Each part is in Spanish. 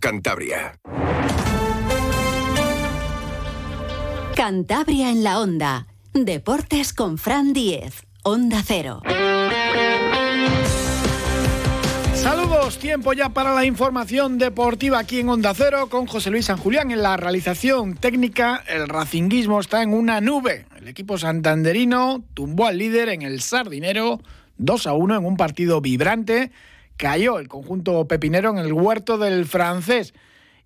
Cantabria. Cantabria en la onda. Deportes con Fran Diez. Onda Cero. Saludos, tiempo ya para la información deportiva aquí en Onda Cero con José Luis San Julián en la realización técnica. El racinguismo está en una nube. El equipo santanderino tumbó al líder en el Sardinero 2 a 1 en un partido vibrante. Cayó el conjunto pepinero en el huerto del francés.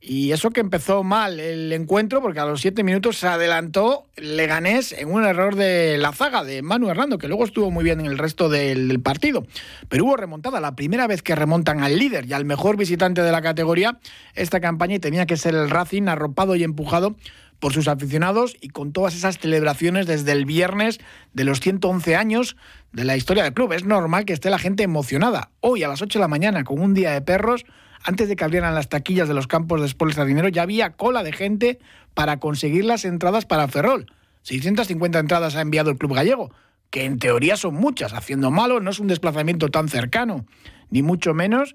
Y eso que empezó mal el encuentro, porque a los siete minutos se adelantó Leganés en un error de la zaga de Manu Hernando, que luego estuvo muy bien en el resto del partido. Pero hubo remontada, la primera vez que remontan al líder y al mejor visitante de la categoría esta campaña y tenía que ser el Racing arropado y empujado por sus aficionados y con todas esas celebraciones desde el viernes de los 111 años de la historia del club. Es normal que esté la gente emocionada. Hoy a las 8 de la mañana, con un día de perros, antes de que abrieran las taquillas de los campos de Sport Dinero, ya había cola de gente para conseguir las entradas para Ferrol. 650 entradas ha enviado el club gallego, que en teoría son muchas. Haciendo malo no es un desplazamiento tan cercano, ni mucho menos.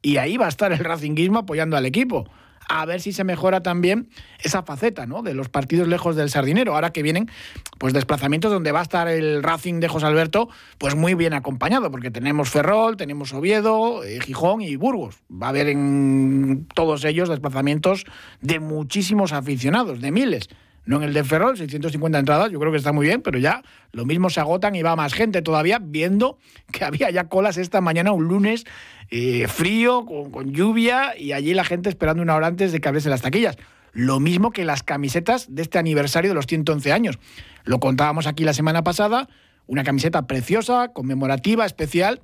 Y ahí va a estar el Racinguismo apoyando al equipo a ver si se mejora también esa faceta ¿no? de los partidos lejos del Sardinero, ahora que vienen pues desplazamientos donde va a estar el Racing de José Alberto pues muy bien acompañado, porque tenemos Ferrol, tenemos Oviedo, eh, Gijón y Burgos. Va a haber en todos ellos desplazamientos de muchísimos aficionados, de miles no en el de Ferrol, 650 entradas, yo creo que está muy bien, pero ya lo mismo se agotan y va más gente todavía, viendo que había ya colas esta mañana, un lunes eh, frío, con, lluvia, y allí la gente esperando una hora antes de que abriesen las taquillas. Lo mismo que las camisetas de este aniversario de los 111 años. Lo contábamos aquí la semana pasada, una camiseta preciosa, conmemorativa, especial,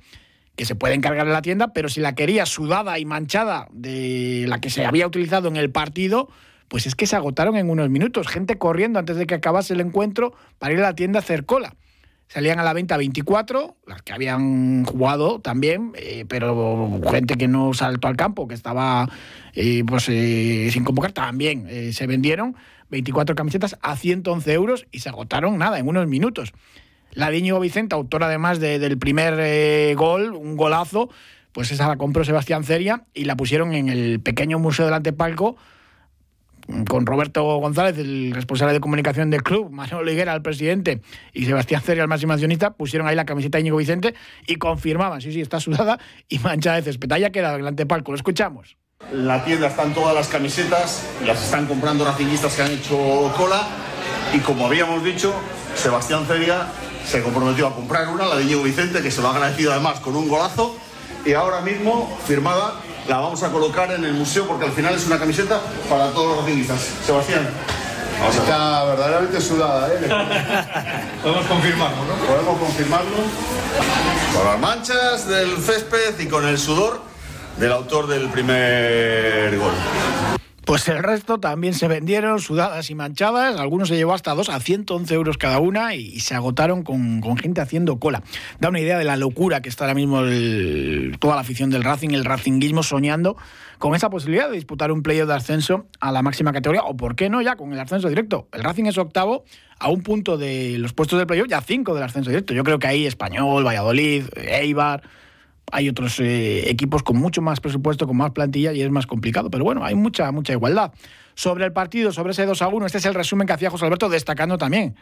que se puede encargar en la tienda, pero si la quería sudada y manchada de la que se había utilizado en el partido, pues es que se agotaron en unos minutos. Gente corriendo antes de que acabase el encuentro para ir a la tienda a hacer cola. Salían a la venta 24, las que habían jugado también, eh, pero gente que no saltó al campo, que estaba eh, pues, eh, sin convocar, también se vendieron 24 camisetas a 111 euros y se agotaron nada, en unos minutos. La de Vicente, autor además del primer gol, un golazo, pues esa la compró Sebastián Ceria y la pusieron en el pequeño museo del antepalco con Roberto González, el responsable de comunicación del club, Manuel Higuera, el presidente, y Sebastián Ceria, el máximo accionista, pusieron ahí la camiseta de Íñigo Vicente y confirmaban, sí, sí, está sudada y manchada de césped. Ahí ha quedado el antepalco, lo escuchamos. En la tienda están todas las camisetas, las están comprando racinguistas que han hecho cola y como habíamos dicho, Sebastián Ceria se comprometió a comprar una, la de Íñigo Vicente, que se lo ha agradecido además con un golazo y ahora mismo firmada la vamos a colocar en el museo porque al final es una camiseta para todos los racinguistas. Sebastián. Está verdaderamente sudada, ¿eh? Podemos confirmarlo, ¿no? Podemos confirmarlo. Con las manchas del césped y con el sudor del autor del primer gol. Pues el resto también se vendieron sudadas y manchadas, algunos se llevó hasta dos a 111 euros cada una y, se agotaron con, gente haciendo cola. Da una idea de la locura que está ahora mismo toda la afición del Racing, el Racinguismo soñando con esa posibilidad de disputar un playoff de ascenso a la máxima categoría o por qué no ya con el ascenso directo. El Racing es octavo a un punto de los puestos del playoff, ya cinco del ascenso directo. Yo creo que ahí Español, Valladolid, Eibar hay otros eh, equipos con mucho más presupuesto, con más plantilla y es más complicado. Pero bueno, hay mucha, mucha igualdad. Sobre el partido, sobre ese 2 a 1, este es el resumen que hacía José Alberto, destacando también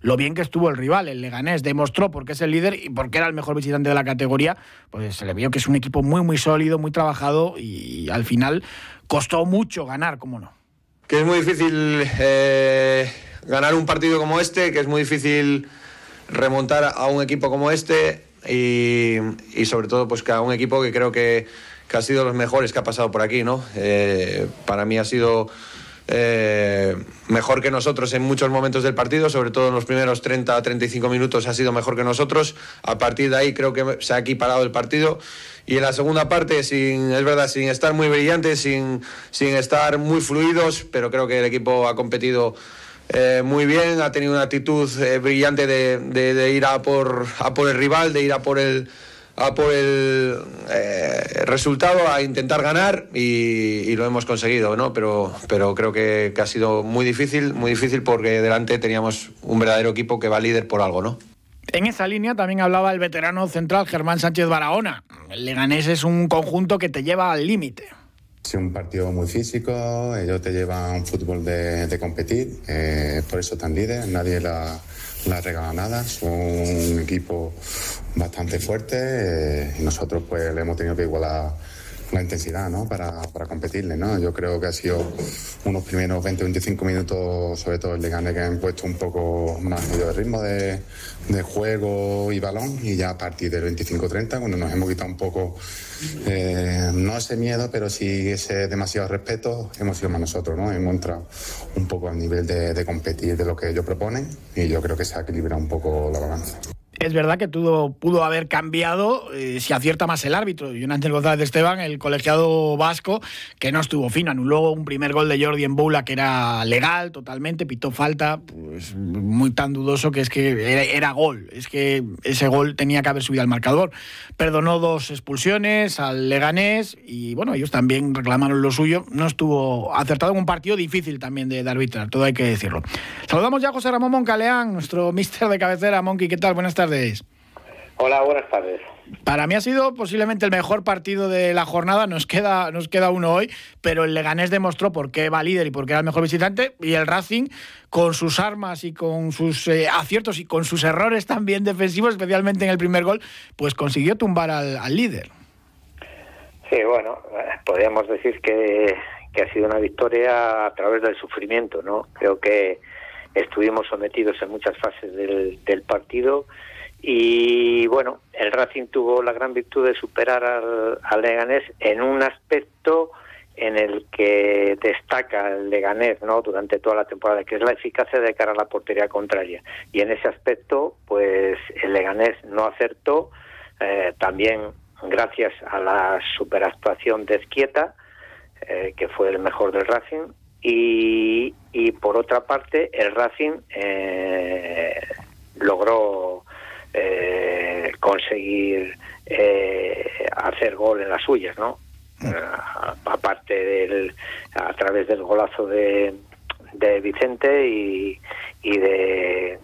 lo bien que estuvo el rival, el Leganés, demostró por qué es el líder y por qué era el mejor visitante de la categoría, pues se le vio que es un equipo muy, muy sólido, muy trabajado y al final costó mucho ganar, cómo no. Que es muy difícil eh, ganar un partido como este, que es muy difícil remontar a un equipo como este y, sobre todo pues que a un equipo que creo que, ha sido los mejores que ha pasado por aquí, ¿no? Eh, para mí ha sido eh, mejor que nosotros en muchos momentos del partido, sobre todo en los primeros 30 a 35 minutos ha sido mejor que nosotros. A partir de ahí creo que se ha equiparado el partido. Y en la segunda parte, sin, es verdad, sin estar muy brillantes, sin, sin estar muy fluidos, pero creo que el equipo ha competido eh, muy bien, ha tenido una actitud eh, brillante de, ir a por, a por el rival, de ir a por el, a por el eh, resultado, a intentar ganar y, lo hemos conseguido, ¿no? Pero, pero creo que, ha sido muy difícil, muy difícil porque delante teníamos un verdadero equipo que va líder por algo, ¿no? En esa línea también hablaba el veterano central Germán Sánchez Barahona. El Leganés es un conjunto que te lleva al límite. Es un partido muy físico, ellos te llevan un fútbol de, competir, eh, por eso están líderes, nadie la, la regala nada, son un equipo bastante fuerte eh, y nosotros pues le hemos tenido que igualar la intensidad ¿no? para, para competirle. ¿no? Yo creo que ha sido unos primeros 20-25 minutos, sobre todo el de Gane, que han puesto un poco más medio de ritmo de, de juego y balón y ya a partir del 25-30, cuando nos hemos quitado un poco, eh, no ese miedo, pero sí ese demasiado respeto, hemos sido más nosotros, ¿no? Hemos entrado un poco al nivel de, de competir de lo que ellos proponen y yo creo que se ha equilibrado un poco la balanza. Es verdad que todo pudo haber cambiado eh, si acierta más el árbitro. Y un Ángel González de Esteban, el colegiado vasco, que no estuvo fino. Anuló un primer gol de Jordi en Boula que era legal totalmente, pitó falta, pues muy tan dudoso que es que era, gol. Es que ese gol tenía que haber subido al marcador. Perdonó dos expulsiones al Leganés y bueno, ellos también reclamaron lo suyo. No estuvo acertado en un partido difícil también de, de arbitrar, todo hay que decirlo. Saludamos ya a José Ramón Moncaleán, nuestro mister de cabecera. Monkey, ¿qué tal? Buenas tardes. Hola, buenas tardes. Para mí ha sido posiblemente el mejor partido de la jornada. Nos queda, nos queda uno hoy, pero el Leganés demostró por qué va líder y por qué era el mejor visitante. Y el Racing, con sus armas y con sus eh, aciertos y con sus errores también defensivos, especialmente en el primer gol, pues consiguió tumbar al, líder. Sí, bueno, eh, podríamos decir que, que ha sido una victoria a través del sufrimiento, ¿no? Creo que estuvimos sometidos en muchas fases del, partido y bueno, el Racing tuvo la gran virtud de superar al, Leganés en un aspecto en el que destaca el Leganés ¿no? durante toda la temporada, que es la eficacia de cara a la portería contraria. Y en ese aspecto, pues el Leganés no acertó, eh, también gracias a la superactuación de Esquieta, eh, que fue el mejor del Racing, y, y por otra parte el Racing eh, logró eh, conseguir eh, hacer gol en las suyas, ¿no? Mm. aparte del a través del golazo de, de Vicente y, y de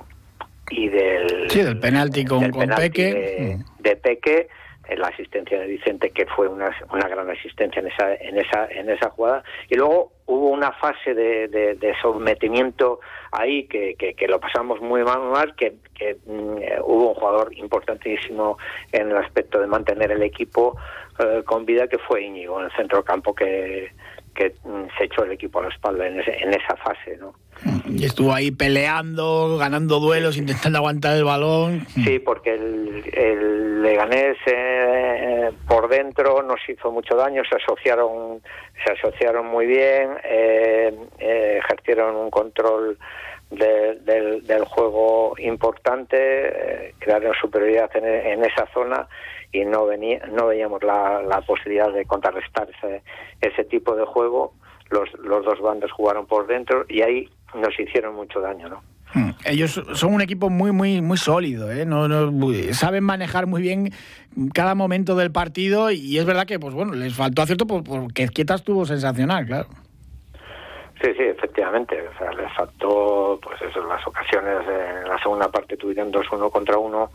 y del sí del penalti con, con Peque mm. de Peque la asistencia de Vicente que fue una, una gran asistencia en esa en esa en esa jugada. Y luego hubo una fase de, de, sometimiento ahí que, que, lo pasamos muy mal que, que mm, hubo un jugador importantísimo en el aspecto de mantener el equipo eh, con vida que fue Íñigo en el centro campo que que mm, se echó el equipo a la espalda en, en esa fase, ¿no? Y estuvo ahí peleando, ganando duelos, intentando aguantar el balón. Sí, porque el, el Leganés eh, por dentro nos hizo mucho daño, se asociaron, se asociaron muy bien, eh, eh, ejercieron un control del, del, juego importante, crearon superioridad en, en esa zona y no venía, no veíamos la, la posibilidad de contrarrestar ese, ese tipo de juego. Los, los dos bandos jugaron por dentro y ahí nos hicieron mucho daño, ¿no? Hmm. Ellos son un equipo muy, muy, muy sólido, ¿eh? No, no, saben manejar muy bien cada momento del partido y es verdad que, pues bueno, les faltó acierto porque Quieta estuvo sensacional, claro. Sí, sí, efectivamente. O sea, les faltó, pues eso, las ocasiones, en la segunda parte tuvieron dos uno contra uno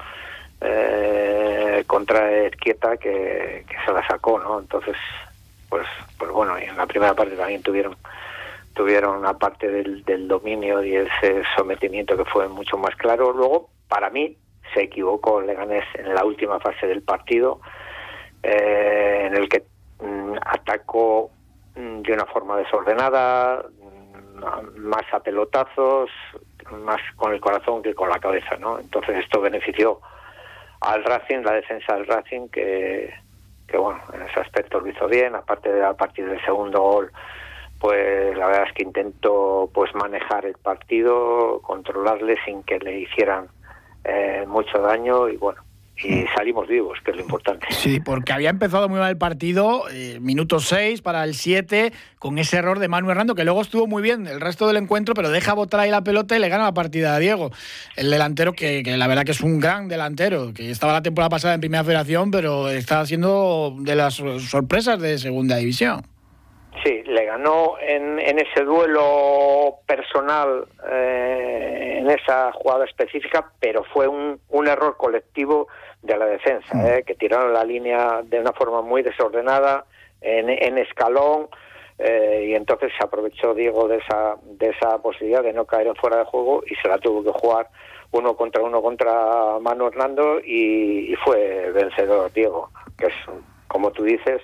eh, contra Esquieta que, se la sacó, ¿no? Entonces, pues, pues bueno, y en la primera parte también tuvieron tuvieron una parte del, del dominio y ese sometimiento que fue mucho más claro. Luego, para mí, se equivocó Leganés en la última fase del partido, eh, en el que mm, atacó mm, de una forma desordenada, mm, más a pelotazos, más con el corazón que con la cabeza, ¿no? Entonces esto benefició al Racing, la defensa del Racing, que, que bueno, en ese aspecto lo hizo bien, aparte de a partir del segundo gol, pues la verdad es que intentó pues manejar el partido, controlarle sin que le hicieran eh, mucho daño y bueno, y salimos vivos, que es lo importante. Sí, porque había empezado muy mal el partido, eh, minuto 6 para el 7, con ese error de Manu Hernando, que luego estuvo muy bien el resto del encuentro, pero deja botar ahí la pelota y le gana la partida a Diego. El delantero, que, la verdad que es un gran delantero, que estaba la temporada pasada en Primera Federación, pero está siendo de las sorpresas de Segunda División. Sí, le ganó en, en ese duelo personal, eh, en esa jugada específica, pero fue un, un error colectivo de la defensa, mm. ¿eh? que tiraron la línea de una forma muy desordenada, en, escalón. Eh, y entonces se aprovechó Diego de esa de esa posibilidad de no caer en fuera de juego y se la tuvo que jugar uno contra uno contra Manu Hernando y, y fue vencedor Diego que es como tú dices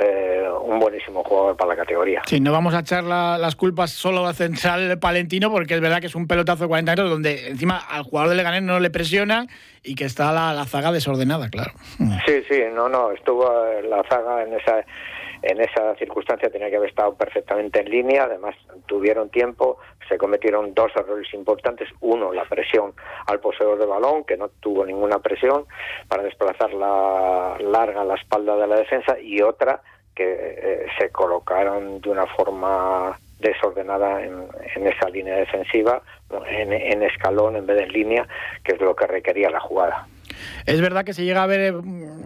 eh, un buenísimo jugador para la categoría. Sí, no vamos a echar las culpas solo al central palentino, porque es verdad que es un pelotazo de 40 metros donde encima al jugador de Leganés no le presiona y que está la, zaga desordenada, claro. Sí, sí, no, no, estuvo la zaga en esa en esa circunstancia tenía que haber estado perfectamente en línea, además tuvieron tiempo, se cometieron dos errores importantes, uno la presión al poseedor de balón, que no tuvo ninguna presión para desplazar la larga la espalda de la defensa, y otra que eh, se colocaron de una forma desordenada en, esa línea defensiva, en, en escalón en vez de en línea, que es lo que requería la jugada. Es verdad que se llega a ver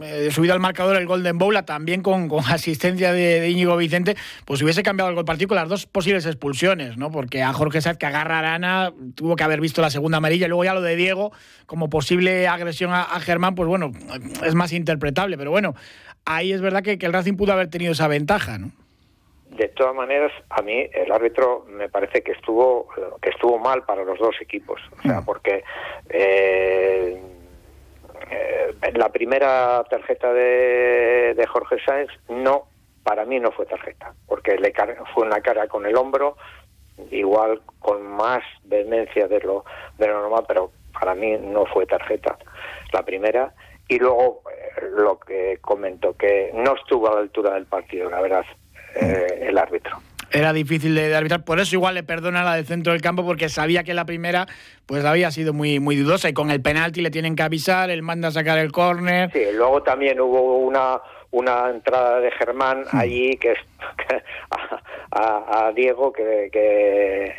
eh, subido al marcador el Golden Bowl, también con, asistencia de, Íñigo Vicente, pues si hubiese cambiado el partido con las dos posibles expulsiones, ¿no? Porque a Jorge Sáez que agarra a Arana tuvo que haber visto la segunda amarilla, y luego ya lo de Diego como posible agresión a, Germán, pues bueno, es más interpretable, pero bueno, ahí es verdad que, el Racing pudo haber tenido esa ventaja, ¿no? de todas maneras, a mí el árbitro me parece que estuvo que estuvo mal para los dos equipos, o sea, mm. porque eh, eh, la primera tarjeta de, de Jorge Sáenz no, para mí no fue tarjeta, porque le fue una cara con el hombro, igual con más vehemencia de lo, de lo normal, pero para mí no fue tarjeta la primera. Y luego eh, lo que comentó, que no estuvo a la altura del partido, la verdad, eh, el árbitro era difícil de, arbitrar. Por eso igual le perdona la del centro del campo, porque sabía que la primera pues había sido muy, muy dudosa y con el penalti le tienen que avisar, él manda a sacar el córner. Sí, luego también hubo una una entrada de Germán allí que, a, Diego que, que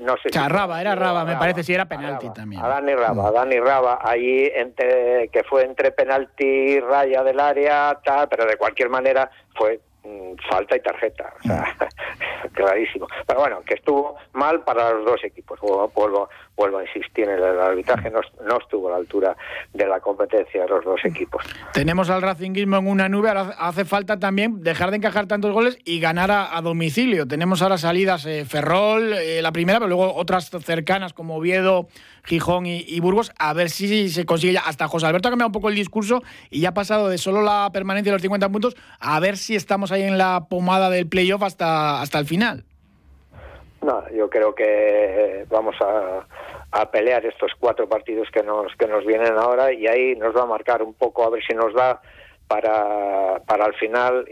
no sé Raba, era Raba, me parece, si era penalti también. A Dani Raba, a Dani Raba, allí entre, que fue entre penalti y raya del área, tal, pero de cualquier manera fue falta y tarjeta, o sea, clarísimo. Pero bueno, que estuvo mal para los dos equipos. Vuelvo, vuelvo, a insistir en el arbitraje, no, no, estuvo a la altura de la competencia de los dos equipos. Tenemos al Racingismo en una nube, ahora hace falta también dejar de encajar tantos goles y ganar a, domicilio. Tenemos ahora salidas eh, Ferrol, eh, la primera, pero luego otras cercanas como Oviedo, Gijón y, Burgos, a ver si se consigue ya. Hasta José Alberto ha cambiado un poco el discurso y ya ha pasado de solo la permanencia de los 50 puntos a ver si estamos ahí en la pomada del playoff hasta, hasta el final. No, yo creo que vamos a, a, pelear estos cuatro partidos que nos, que nos vienen ahora y ahí nos va a marcar un poco a ver si nos da para, para al final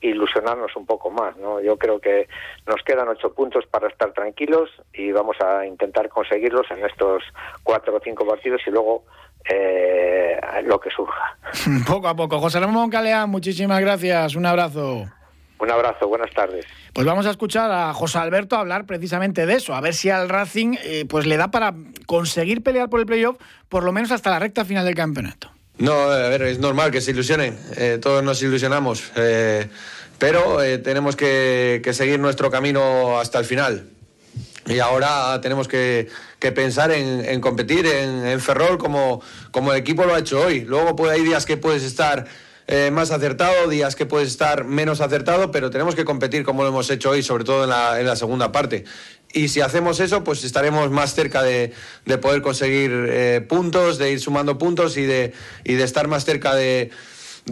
ilusionarnos un poco más. ¿no? Yo creo que nos quedan ocho puntos para estar tranquilos y vamos a intentar conseguirlos en estos cuatro o cinco partidos y luego eh, lo que surja. Poco a poco. José Ramón Caleán, muchísimas gracias. Un abrazo. Un abrazo, buenas tardes. Pues vamos a escuchar a José Alberto hablar precisamente de eso, a ver si al Racing eh, pues le da para conseguir pelear por el playoff por lo menos hasta la recta final del campeonato. No, a ver, es normal que se ilusionen, eh, todos nos ilusionamos, eh, pero eh, tenemos que, seguir nuestro camino hasta el final. Y ahora tenemos que, pensar en, competir en, Ferrol como, como el equipo lo ha hecho hoy. Luego puede, hay días que puedes estar más acertado, días que puedes estar menos acertado, pero tenemos que competir como lo hemos hecho hoy, sobre todo en la, en la segunda parte. Y si hacemos eso, pues estaremos más cerca de, poder conseguir eh, puntos, de ir sumando puntos y de, y de estar más cerca de,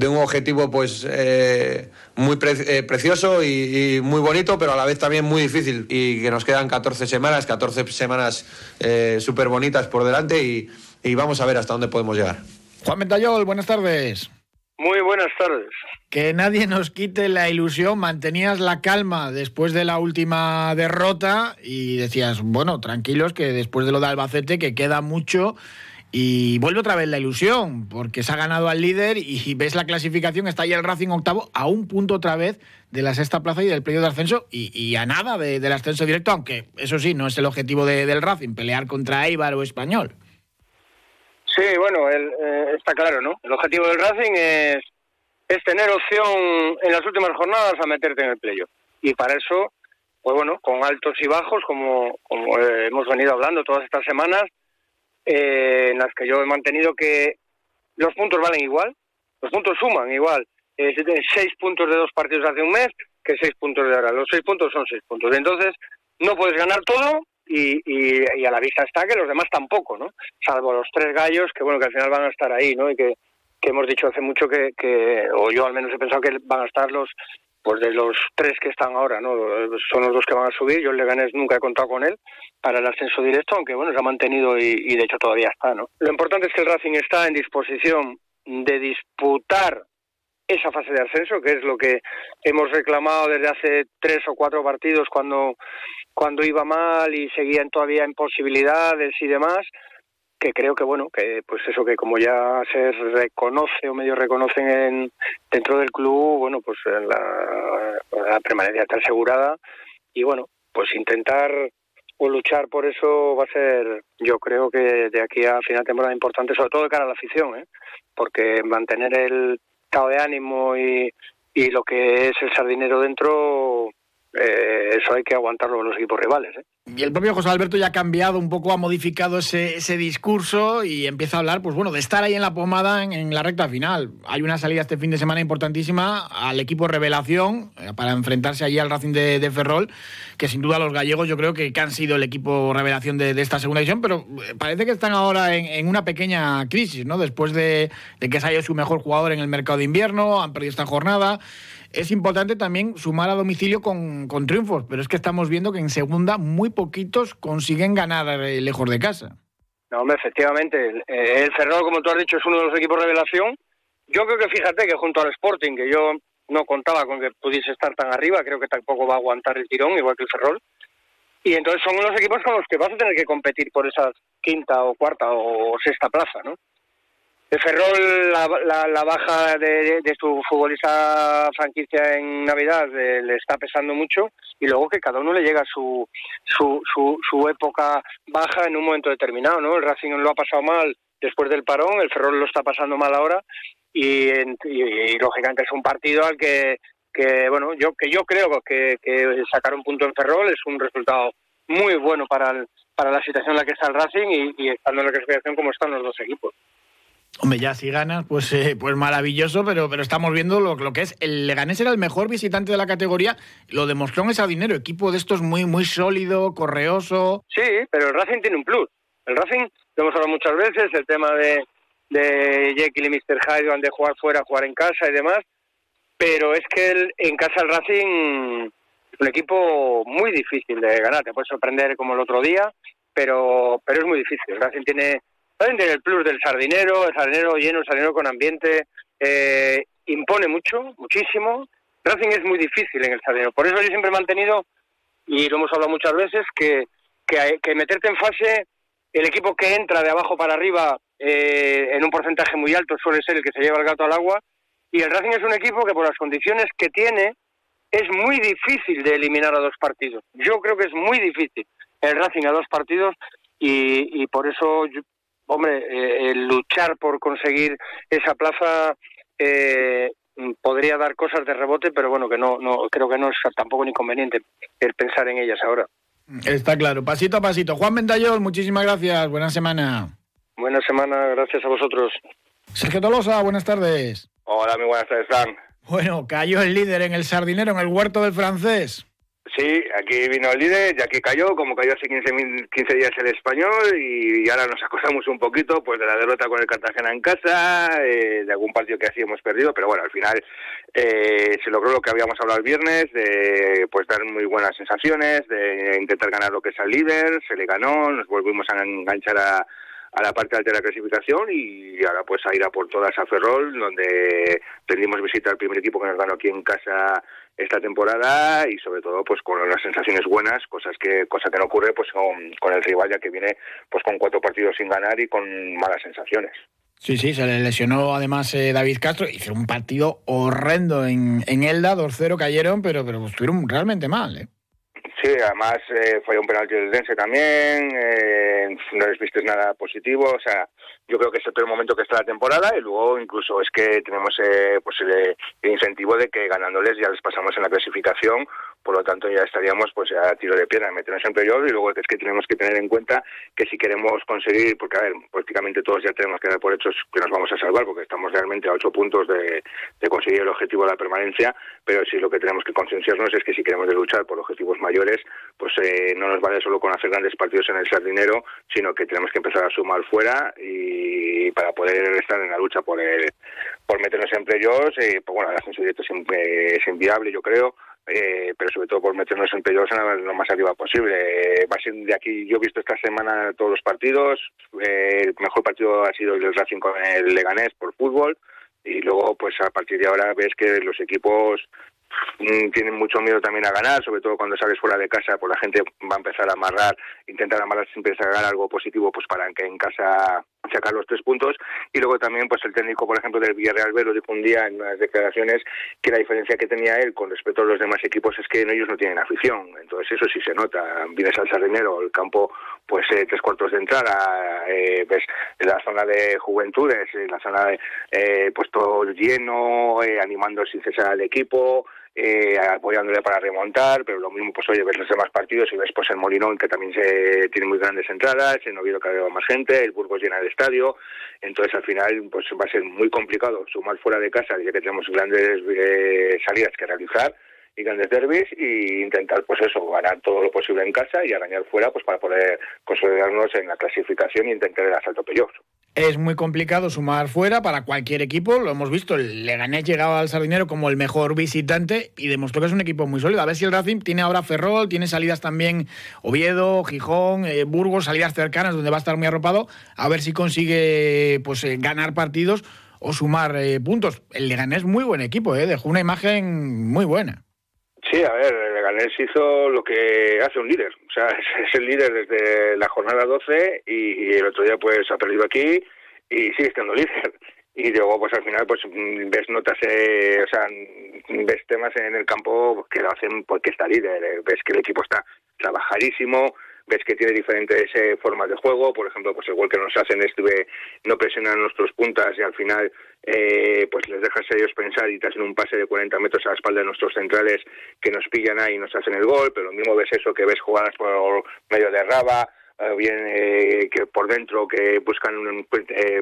un objetivo pues eh, muy eh, precioso y, muy bonito, pero a la vez también muy difícil. Y que nos quedan 14 semanas, 14 semanas súper bonitas por delante y, y vamos a ver hasta dónde podemos llegar. Juan Mentayol, buenas tardes. Muy buenas tardes. Que nadie nos quite la ilusión. Mantenías la calma después de la última derrota y decías, bueno, tranquilos que después de lo de Albacete, que queda mucho. Y vuelve otra vez la ilusión, porque se ha ganado al líder y ves la clasificación, está ahí el Racing octavo, a un punto otra vez de la sexta plaza y del periodo de ascenso y, a nada del ascenso directo, aunque eso sí, no es el objetivo del Racing, pelear contra Eibar o Español. Sí, bueno, eh, está claro, ¿no? El objetivo del Racing es, es tener opción en las últimas jornadas a meterte en el playoff. Y para eso, pues bueno, con altos y bajos, como, como hemos venido hablando todas estas semanas, eh, en las que yo he mantenido que los puntos valen igual, los puntos suman igual. eh, seis puntos de dos partidos hace un mes que seis puntos de ahora. Los seis puntos son seis puntos. Entonces, no puedes ganar todo y, y, a la vista está que los demás tampoco, ¿no? Salvo los tres gallos que, bueno, que al final van a estar ahí, ¿no? Y que, que hemos dicho hace mucho que, que, o yo al menos he pensado que van a estar los, pues de los tres que están ahora, ¿no? Son los dos que van a subir. Yo el Leganés nunca he contado con él para el ascenso directo, aunque bueno, se ha mantenido y, y, de hecho todavía está, ¿no? Lo importante es que el Racing está en disposición de disputar esa fase de ascenso, que es lo que hemos reclamado desde hace tres o cuatro partidos cuando, cuando iba mal y seguían todavía en posibilidades y demás, que creo que bueno, que pues eso que como ya se reconoce o medio reconocen en, dentro del club, bueno, pues la, la permanencia está asegurada y bueno, pues intentar o luchar por eso va a ser, yo creo que de aquí a final de temporada importante, sobre todo de cara a la afición, ¿eh? porque mantener el, estado de ánimo y, y lo que es el sardinero dentro, eh, eso hay que aguantarlo los equipos rivales. ¿eh? Y el propio José Alberto ya ha cambiado un poco, ha modificado ese, ese discurso y empieza a hablar, pues bueno, de estar ahí en la pomada en, la recta final. Hay una salida este fin de semana importantísima al equipo revelación eh, para enfrentarse allí al Racing de, Ferrol, que sin duda los gallegos yo creo que, han sido el equipo revelación de, esta segunda división, pero parece que están ahora en, una pequeña crisis, ¿no? Después de, de que se haya su mejor jugador en el mercado de invierno, han perdido esta jornada es importante también sumar a domicilio con, triunfos, pero es que estamos viendo que en segunda muy poquitos consiguen ganar eh, lejos de casa. No, hombre, efectivamente. El, eh, Ferrol, como tú has dicho, es uno de los equipos revelación. Yo creo que fíjate que junto al Sporting, que yo no contaba con que pudiese estar tan arriba, creo que tampoco va a aguantar el tirón, igual que el Ferrol. Y entonces son los equipos con los que vas a tener que competir por esa quinta o cuarta o sexta plaza, ¿no? El Ferrol, la, baja de, su futbolista franquicia en Navidad le está pesando mucho y luego que cada uno le llega su, su, su, época baja en un momento determinado, ¿no? El Racing lo ha pasado mal después del parón, el Ferrol lo está pasando mal ahora y, lógicamente es un partido al que, que bueno, yo que yo creo que, sacar un punto en Ferrol es un resultado muy bueno para, para la situación en la que está el Racing y, y estando en la clasificación como están los dos equipos. Hombre, ya si ganas, pues, eh, pues maravilloso, pero, pero estamos viendo lo, lo, que es. El Leganés era el mejor visitante de la categoría, lo demostró en ese dinero. Equipo de estos muy, muy sólido, correoso. Sí, pero el Racing tiene un plus. El Racing, lo hemos hablado muchas veces, el tema de, de Jekyll y Mr. Hyde de jugar fuera, jugar en casa y demás. Pero es que el, en casa el Racing es un equipo muy difícil de ganar. Te puede sorprender como el otro día, pero, pero es muy difícil. El Racing tiene tiene el plus del sardinero, el sardinero lleno, el sardinero con ambiente, eh, impone mucho, muchísimo. Racing es muy difícil en el sardinero. Por eso yo siempre he mantenido, y lo hemos hablado muchas veces, que, que, meterte en fase, el equipo que entra de abajo para arriba eh, en un porcentaje muy alto suele ser el que se lleva el gato al agua. Y el Racing es un equipo que por las condiciones que tiene es muy difícil de eliminar a dos partidos. Yo creo que es muy difícil el Racing a dos partidos y, y por eso hombre, eh, el luchar por conseguir esa plaza eh, podría dar cosas de rebote, pero bueno, que no, no creo que no es tampoco ni conveniente el pensar en ellas ahora. Está claro, pasito a pasito. Juan Ventayol, muchísimas gracias, buena semana. Buena semana, gracias a vosotros. Sergio Tolosa, buenas tardes. Hola, muy buenas tardes, Fran. Bueno, cayó el líder en el sardinero, en el huerto del francés. Sí, aquí vino el líder, ya que cayó, como cayó hace 15, 15 días el español, y ahora nos acosamos un poquito pues de la derrota con el Cartagena en casa, eh, de algún partido que así hemos perdido, pero bueno, al final eh, se logró lo que habíamos hablado el viernes, de pues dar muy buenas sensaciones, de intentar ganar lo que es el líder, se le ganó, nos volvimos a enganchar a, a la parte alta de la clasificación y ahora pues a ir a por todas a Ferrol, donde tendríamos visita al primer equipo que nos ganó aquí en casa esta temporada y sobre todo pues con las sensaciones buenas, cosas que cosa que no ocurre pues con, el rival ya que viene pues con cuatro partidos sin ganar y con malas sensaciones. Sí, sí, se le lesionó además eh, David Castro. Hizo un partido horrendo en, en Elda, 2-0 cayeron, pero, pero estuvieron realmente mal. ¿eh? Sí, además eh, fue un penalti del Dense también, eh, no les viste nada positivo, o sea, yo creo que es el peor momento que está la temporada y luego incluso es que tenemos eh, pues el, incentivo de que ganándoles ya les pasamos en la clasificación por lo tanto ya estaríamos pues a tiro de piedra, meternos en playoff y luego es que tenemos que tener en cuenta que si queremos conseguir, porque a ver, prácticamente todos ya tenemos que dar por hechos que nos vamos a salvar, porque estamos realmente a ocho puntos de, conseguir el objetivo de la permanencia, pero si lo que tenemos que concienciarnos es que si queremos luchar por objetivos mayores, pues eh, no nos vale solo con hacer grandes partidos en el sardinero, sino que tenemos que empezar a sumar fuera y para poder estar en la lucha por el, por meternos en playoffs, eh, pues bueno, el ascenso directo es, es inviable, yo creo, eh, pero sobre todo por meternos en playoffs lo más arriba posible. va a ser de aquí, yo he visto esta semana todos los partidos, eh, el mejor partido ha sido el del Racing con el Leganés por fútbol, y luego pues a partir de ahora ves que los equipos tienen mucho miedo también a ganar, sobre todo cuando sales fuera de casa, pues la gente va a empezar a amarrar, intentar amarrar siempre sacar algo positivo pues para que en casa sacar los tres puntos. Y luego también pues el técnico por ejemplo del Villarreal B lo dijo un día en unas declaraciones que la diferencia que tenía él con respecto a los demás equipos es que ellos no tienen afición. Entonces eso sí se nota. Vienes al Sardinero el campo pues eh, tres cuartos de entrada eh, ves la zona de juventudes la zona de eh, pues todo lleno animando sin cesar al equipo eh, apoyándole para remontar, pero lo mismo, pues oye, ves los demás partidos y ves pues el Molinón, que también se tiene muy grandes entradas, en Oviedo cada vez más gente, el Burgos llena el estadio, entonces al final pues va a ser muy complicado sumar fuera de casa, ya que tenemos grandes eh, salidas que realizar, y grandes derbis y intentar pues eso ganar todo lo posible en casa y arañar fuera pues para poder consolidarnos en la clasificación e intentar el asalto playoff. Es muy complicado sumar fuera para cualquier equipo, lo hemos visto, el Leganés llegaba al Sardinero como el mejor visitante y demostró que es un equipo muy sólido. A ver si el Racing tiene ahora Ferrol, tiene salidas también Oviedo, Gijón, eh, Burgos, salidas cercanas donde va a estar muy arropado, a ver si consigue pues eh, ganar partidos o sumar eh, puntos. El Leganés muy buen equipo, dejó una imagen muy buena. Sí, a ver, el Leganés hizo lo que hace un líder. O sea, es, el líder desde la jornada 12 y, el otro día pues ha perdido aquí y sigue siendo líder. Y luego pues al final pues ves notas, eh, o sea, ves temas en el campo que lo hacen porque está líder. Eh, ves que el equipo está trabajadísimo, ves que tiene diferentes eh, formas de juego, por ejemplo, pues el gol que nos hacen es que no presionan nuestros puntas y al final eh, pues les dejas a ellos pensar y te hacen un pase de 40 metros a la espalda de nuestros centrales que nos pillan ahí y nos hacen el gol, pero lo mismo ves eso que ves jugadas por medio de raba, eh, bien que por dentro que buscan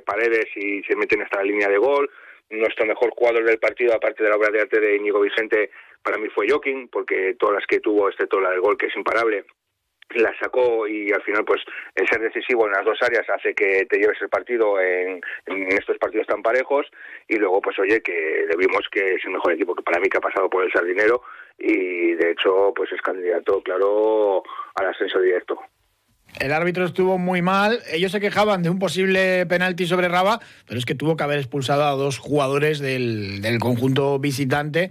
paredes y se meten hasta la línea de gol. Nuestro mejor jugador del partido, aparte de la obra de arte de Íñigo Vicente, para mí fue Joaquín, porque todas las que tuvo, excepto la del gol, que es imparable, la sacó y al final pues el ser decisivo en las dos áreas hace que te lleves el partido en, estos partidos tan parejos y luego pues oye que le vimos que es el mejor equipo que para mí que ha pasado por el Sardinero y de hecho pues es candidato claro al ascenso directo. El árbitro estuvo muy mal. Ellos se quejaban de un posible penalti sobre Raba, pero es que tuvo que haber expulsado a dos jugadores del, del conjunto visitante.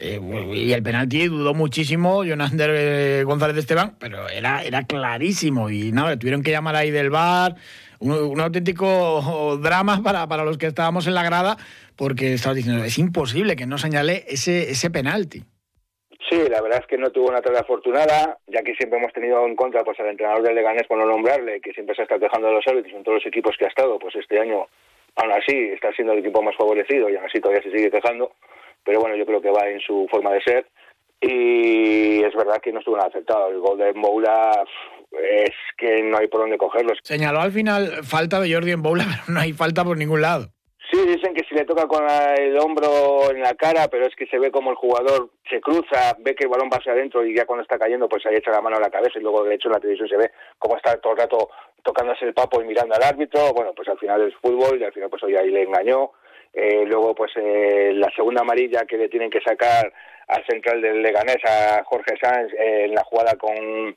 Eh, y el penalti dudó muchísimo Jonander eh, González Esteban, pero era, era clarísimo. Y nada, tuvieron que llamar ahí del bar. Un, auténtico drama para, para los que estábamos en la grada, porque estaba diciendo, es imposible que no señale ese, ese penalti. Sí, la verdad es que no tuvo una tarde afortunada, ya que siempre hemos tenido en contra pues al entrenador del Leganés por no nombrarle, que siempre se está quejando de los árbitros en todos los equipos que ha estado, pues este año aún así está siendo el equipo más favorecido y aún así todavía se sigue quejando, pero bueno, yo creo que va en su forma de ser y es verdad que no estuvo nada aceptado. El gol de Moula es que no hay por dónde cogerlo. Señaló al final falta de Jordi en Moula, pero no hay falta por ningún lado. Sí, dicen que si le toca con el hombro en la cara, pero es que se ve como el jugador se cruza, ve que el balón va hacia adentro y ya cuando está cayendo, pues ahí echa la mano a la cabeza y luego de hecho en la televisión se ve cómo está todo el rato tocándose el papo y mirando al árbitro. Bueno, pues al final es fútbol y al final pues hoy ahí le engañó. Eh, luego pues eh, la segunda amarilla que le tienen que sacar al central del Leganés, a Jorge Sanz, eh, en la jugada con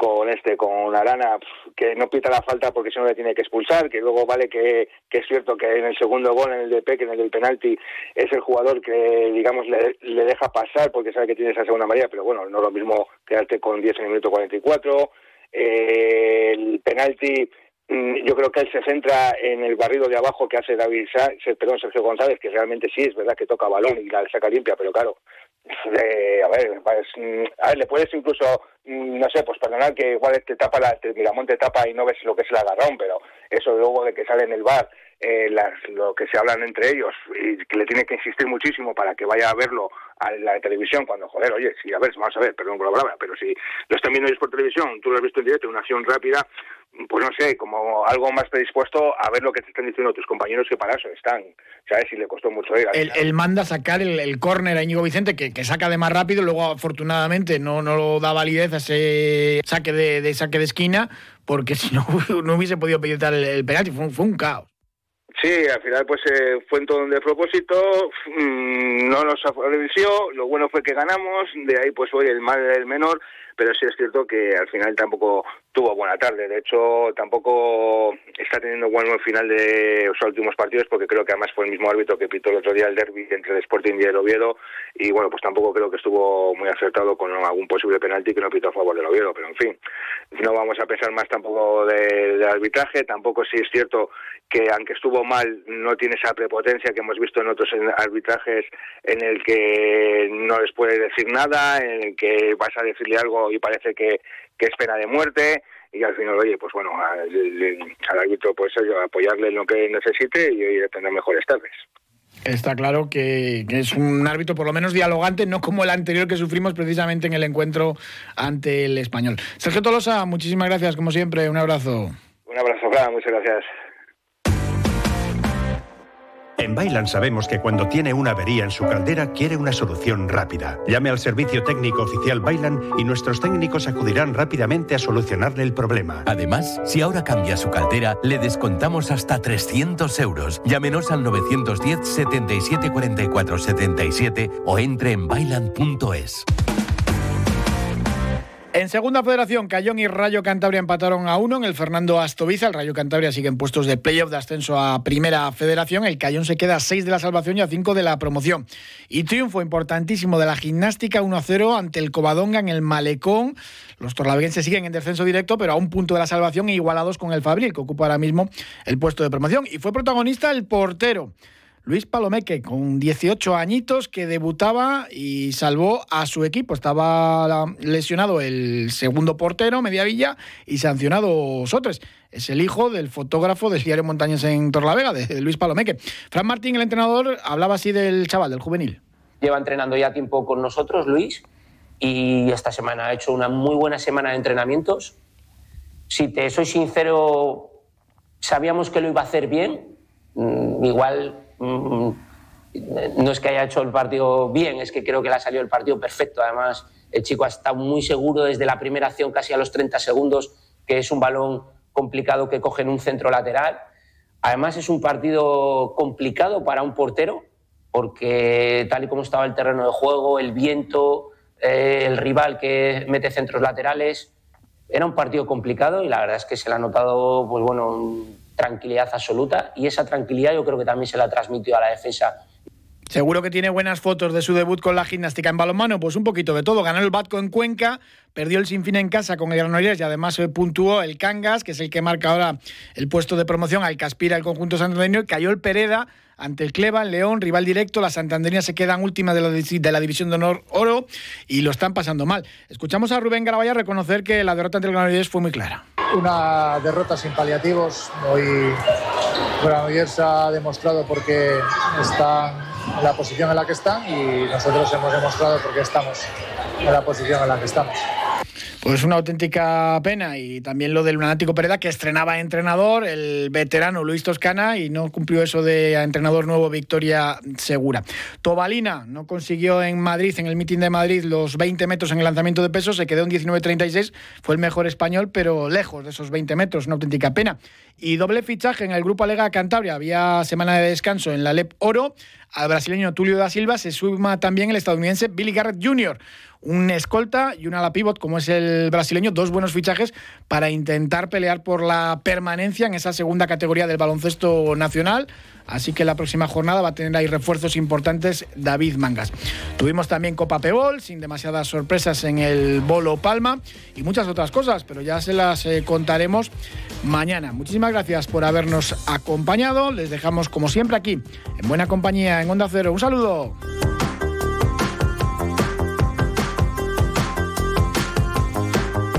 con este, con Arana, que no pita la falta porque si no le tiene que expulsar, que luego vale que, que, es cierto que en el segundo gol, en el de Peque, en el del penalti, es el jugador que, digamos, le, le deja pasar porque sabe que tiene esa segunda maría, pero bueno, no es lo mismo quedarte con 10 en el minuto 44. Eh, el penalti, mm, yo creo que él se centra en el barrido de abajo que hace David perdón, Sergio González, que realmente sí, es verdad que toca balón y la saca limpia, pero claro, a, ver, pues, mm, a ver, le puedes incluso, mm, no sé, pues perdonar que igual te tapa la, te, tapa y no ves lo que es el agarrón, pero eso luego de que sale en el bar eh, lo que se hablan entre ellos y que le tiene que insistir muchísimo para que vaya a verlo a la televisión cuando, joder, oye, sí, a ver, vamos a ver, perdón por la palabra, pero si lo están viendo ellos por televisión, tú lo has visto en directo, una acción rápida, pues no sé, como algo más predispuesto a ver lo que te están diciendo tus compañeros que para eso están, ¿sabes? Si le costó mucho ir. Él, manda sacar el, el córner a Íñigo Vicente, que, que, saca de más rápido, luego afortunadamente no, no lo da validez a ese saque de, de saque de esquina, porque si no, no hubiese podido pedir el, el penalti, fue, fue un caos. Sí, al final pues eh, fue en todo de propósito, mmm, no nos favoreció, lo bueno fue que ganamos, de ahí pues fue el mal del menor, pero sí es cierto que al final tampoco tuvo buena tarde. De hecho, tampoco está teniendo buen final de los últimos partidos, porque creo que además fue el mismo árbitro que pitó el otro día el derby entre el Sporting y el Oviedo. Y bueno, pues tampoco creo que estuvo muy acertado con algún posible penalti que no pitó a favor del Oviedo. Pero en fin, no vamos a pensar más tampoco del arbitraje. Tampoco sí es cierto que, aunque estuvo mal, no tiene esa prepotencia que hemos visto en otros arbitrajes en el que no les puede decir nada, en el que vas a decirle algo y parece que, que es pena de muerte y al final, oye, pues bueno, al, al árbitro pues apoyarle en lo que necesite y, y tener mejores tardes. Está claro que, que, es un árbitro por lo menos dialogante, no como el anterior que sufrimos precisamente en el encuentro ante el español. Sergio Tolosa, muchísimas gracias, como siempre, un abrazo. Un abrazo, Fran, muchas gracias. En Bailan sabemos que cuando tiene una avería en su caldera quiere una solución rápida. Llame al servicio técnico oficial Bailan y nuestros técnicos acudirán rápidamente a solucionarle el problema. Además, si ahora cambia su caldera, le descontamos hasta 300 euros. Llámenos al 910 77 44 77 o entre en bailan.es. En segunda federación, Cayón y Rayo Cantabria empataron a uno en el Fernando Astoviza. El Rayo Cantabria sigue en puestos de playoff de ascenso a primera federación. El Cayón se queda a 6 de la salvación y a 5 de la promoción. Y triunfo importantísimo de la gimnástica 1-0 ante el Covadonga en el Malecón. Los torlaveguenses siguen en descenso directo, pero a un punto de la salvación e igualados con el Fabril, que ocupa ahora mismo el puesto de promoción. Y fue protagonista el portero. Luis Palomeque, con 18 añitos, que debutaba y salvó a su equipo. Estaba lesionado el segundo portero, Mediavilla, y sancionado Sotres. Es el hijo del fotógrafo del diario Montañas en Torlavega, de Luis Palomeque. Fran Martín, el entrenador, hablaba así del chaval, del juvenil. Lleva entrenando ya tiempo con nosotros, Luis, y esta semana ha hecho una muy buena semana de entrenamientos. Si te soy sincero, sabíamos que lo iba a hacer bien. Igual Mm, no es que haya hecho el partido bien, es que creo que le ha salido el partido perfecto. Además, el chico ha estado muy seguro desde la primera acción, casi a los 30 segundos, que es un balón complicado que coge en un centro lateral. Además, es un partido complicado para un portero, porque tal y como estaba el terreno de juego, el viento, eh, el rival que mete centros laterales, era un partido complicado y la verdad es que se le ha notado, pues bueno, tranquilidad absoluta y esa tranquilidad yo creo que también se la transmitió a la defensa. Seguro que tiene buenas fotos de su debut con la gimnástica en balonmano, pues un poquito de todo. Ganó el Batco en Cuenca, perdió el Sinfín en casa con el Granollers y además se puntuó el Cangas, que es el que marca ahora el puesto de promoción al que aspira el conjunto santandereño, cayó el Pereda ante el Cleva, el León, rival directo. Las santanderinas se quedan últimas de la, División de Honor Oro y lo están pasando mal. Escuchamos a Rubén Garabaya reconocer que la derrota ante el Granollers fue muy clara. Una derrota sin paliativos. Hoy Granollers ha demostrado por qué están en la posición en la que están y nosotros hemos demostrado por qué estamos en la posición en la que estamos. Pues una auténtica pena y también lo del Lunático Pereda que estrenaba entrenador, el veterano Luis Toscana y no cumplió eso de entrenador nuevo Victoria Segura. Tobalina no consiguió en Madrid, en el mitin de Madrid, los 20 metros en el lanzamiento de peso, se quedó en 19.36, fue el mejor español, pero lejos de esos 20 metros, una auténtica pena. Y doble fichaje en el grupo Alega Cantabria, había semana de descanso en la LEP Oro, al brasileño Tulio da Silva se suma también el estadounidense Billy Garrett Jr., un escolta y un ala pivot como es brasileño, dos buenos fichajes para intentar pelear por la permanencia en esa segunda categoría del baloncesto nacional. Así que la próxima jornada va a tener ahí refuerzos importantes David Mangas. Tuvimos también Copa Pebol, sin demasiadas sorpresas en el Bolo Palma y muchas otras cosas, pero ya se las eh, contaremos mañana. Muchísimas gracias por habernos acompañado. Les dejamos como siempre aquí, en buena compañía, en Onda Cero. Un saludo.